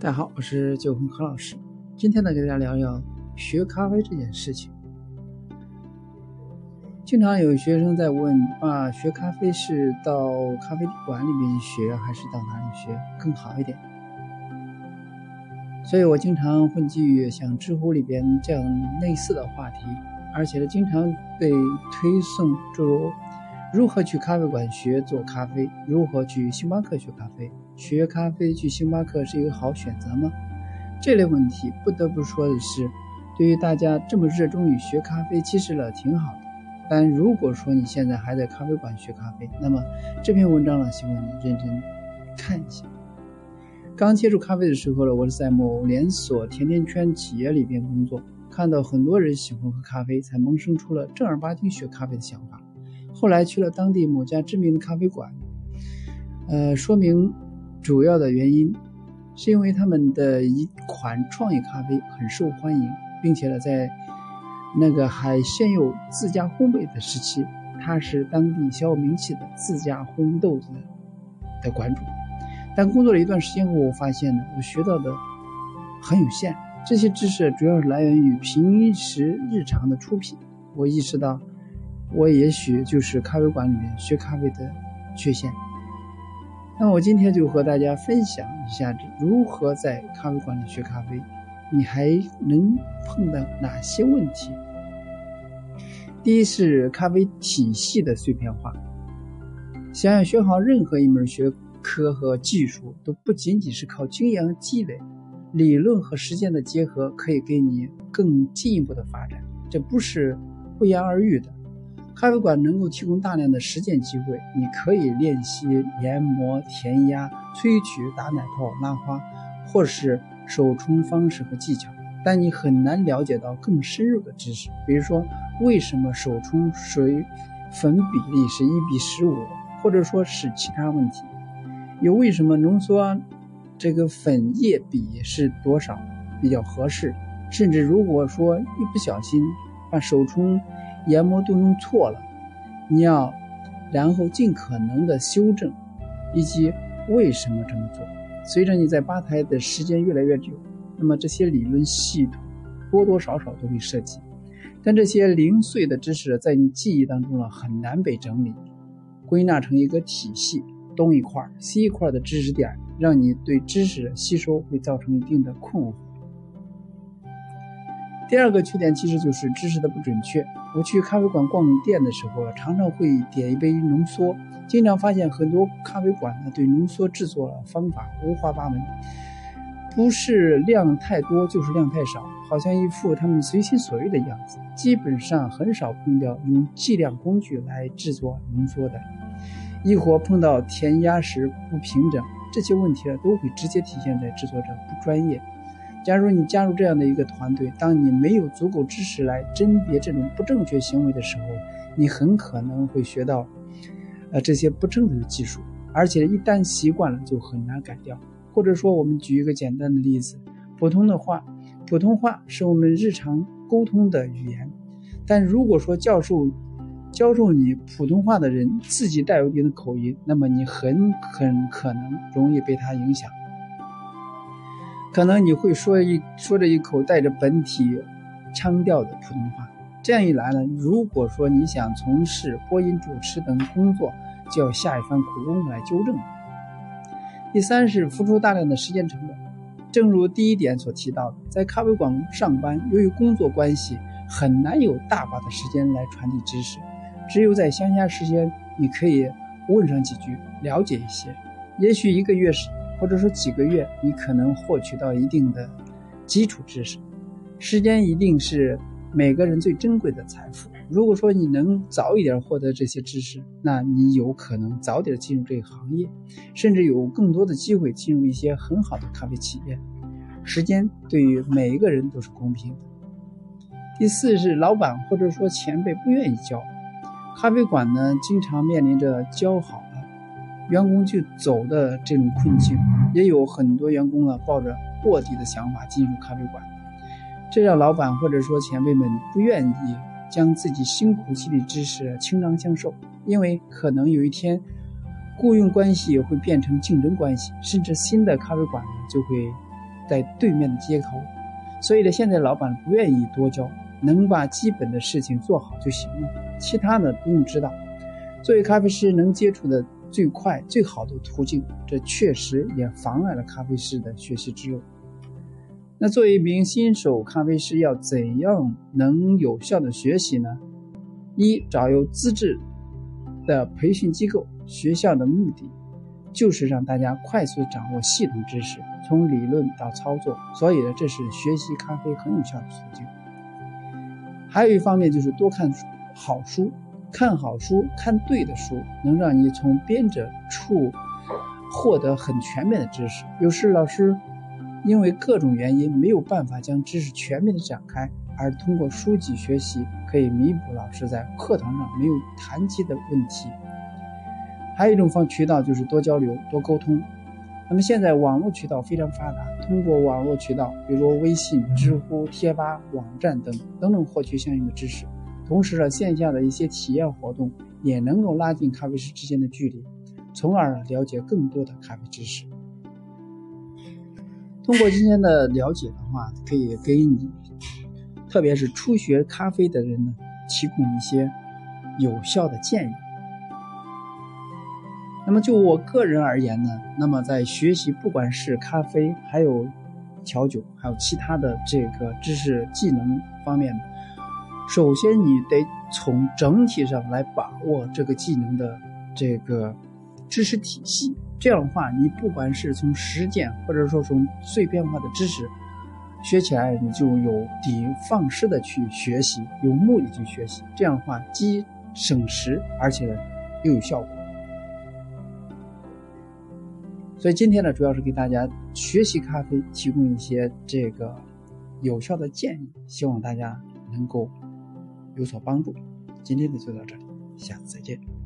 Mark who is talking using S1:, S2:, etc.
S1: 大家好，我是九红何老师。今天呢，给大家聊聊学咖啡这件事情。经常有学生在问啊，学咖啡是到咖啡馆里面学，还是到哪里学更好一点？所以我经常会基于像知乎里边这样类似的话题，而且呢，经常被推送诸如如何去咖啡馆学做咖啡，如何去星巴克学咖啡。学咖啡去星巴克是一个好选择吗？这类问题不得不说的是，对于大家这么热衷于学咖啡，其实呢挺好的。但如果说你现在还在咖啡馆学咖啡，那么这篇文章呢，希望你认真看一下。刚接触咖啡的时候呢，我是在某连锁甜甜圈企业里边工作，看到很多人喜欢喝咖啡，才萌生出了正儿八经学咖啡的想法。后来去了当地某家知名的咖啡馆，呃，说明。主要的原因是因为他们的一款创意咖啡很受欢迎，并且呢，在那个还鲜有自家烘焙的时期，他是当地小有名气的自家烘豆子的馆主。但工作了一段时间后，我发现呢，我学到的很有限，这些知识主要是来源于平时日常的出品。我意识到，我也许就是咖啡馆里面学咖啡的缺陷。那我今天就和大家分享一下如何在咖啡馆里学咖啡，你还能碰到哪些问题？第一是咖啡体系的碎片化。想要学好任何一门学科和技术，都不仅仅是靠经验积累，理论和实践的结合可以给你更进一步的发展，这不是不言而喻的。咖啡馆能够提供大量的实践机会，你可以练习研磨、填压、萃取、打奶泡、拉花，或是手冲方式和技巧，但你很难了解到更深入的知识，比如说为什么手冲水粉比例是一比十五，或者说是其他问题，又为什么浓缩这个粉液比是多少比较合适，甚至如果说一不小心把手冲研磨都弄错了，你要然后尽可能的修正，以及为什么这么做。随着你在吧台的时间越来越久，那么这些理论系统多多少少都会涉及，但这些零碎的知识在你记忆当中呢很难被整理归纳成一个体系。东一块西一块的知识点，让你对知识吸收会造成一定的困惑。第二个缺点其实就是知识的不准确。我去咖啡馆逛店的时候，常常会点一杯浓缩，经常发现很多咖啡馆呢对浓缩制作方法五花八门，不是量太多就是量太少，好像一副他们随心所欲的样子。基本上很少碰到用计量工具来制作浓缩的，亦或碰到填压时不平整，这些问题呢都会直接体现在制作者不专业。假如你加入这样的一个团队，当你没有足够知识来甄别这种不正确行为的时候，你很可能会学到，呃，这些不正确的技术，而且一旦习惯了就很难改掉。或者说，我们举一个简单的例子，普通的话，普通话是我们日常沟通的语言，但如果说教授教授你普通话的人自己带有一定的口音，那么你很很可能容易被他影响。可能你会说一说着一口带着本体腔调的普通话，这样一来呢，如果说你想从事播音主持等工作，就要下一番苦功来纠正。第三是付出大量的时间成本，正如第一点所提到的，在咖啡馆上班，由于工作关系，很难有大把的时间来传递知识，只有在闲暇时间，你可以问上几句，了解一些，也许一个月是。或者说几个月，你可能获取到一定的基础知识。时间一定是每个人最珍贵的财富。如果说你能早一点获得这些知识，那你有可能早点进入这个行业，甚至有更多的机会进入一些很好的咖啡企业。时间对于每一个人都是公平的。第四是老板或者说前辈不愿意教，咖啡馆呢经常面临着教好。员工就走的这种困境，也有很多员工呢抱着卧底的想法进入咖啡馆，这让老板或者说前辈们不愿意将自己辛苦积累知识倾囊相授，因为可能有一天雇佣关系会变成竞争关系，甚至新的咖啡馆呢就会在对面的街头，所以呢，现在老板不愿意多教，能把基本的事情做好就行了，其他的不用知道。作为咖啡师，能接触的最快、最好的途径，这确实也妨碍了咖啡师的学习之路。那作为一名新手咖啡师，要怎样能有效的学习呢？一，找有资质的培训机构，学校的目的就是让大家快速掌握系统知识，从理论到操作。所以呢，这是学习咖啡很有效的途径。还有一方面就是多看好书。看好书，看对的书，能让你从编者处获得很全面的知识。有时老师因为各种原因没有办法将知识全面的展开，而通过书籍学习可以弥补老师在课堂上没有谈及的问题。还有一种方渠道就是多交流、多沟通。那么现在网络渠道非常发达，通过网络渠道，比如微信、知乎、贴吧、网站等，都能获取相应的知识。同时呢，线下的一些体验活动也能够拉近咖啡师之间的距离，从而了解更多的咖啡知识。通过今天的了解的话，可以给你，特别是初学咖啡的人呢，提供一些有效的建议。那么就我个人而言呢，那么在学习不管是咖啡，还有调酒，还有其他的这个知识技能方面。首先，你得从整体上来把握这个技能的这个知识体系。这样的话，你不管是从实践，或者说从碎片化的知识学起来，你就有底放矢的去学习，有目的去学习。这样的话，既省时，而且又有效果。所以今天呢，主要是给大家学习咖啡提供一些这个有效的建议，希望大家能够。有所帮助。今天的就到这里，下次再见。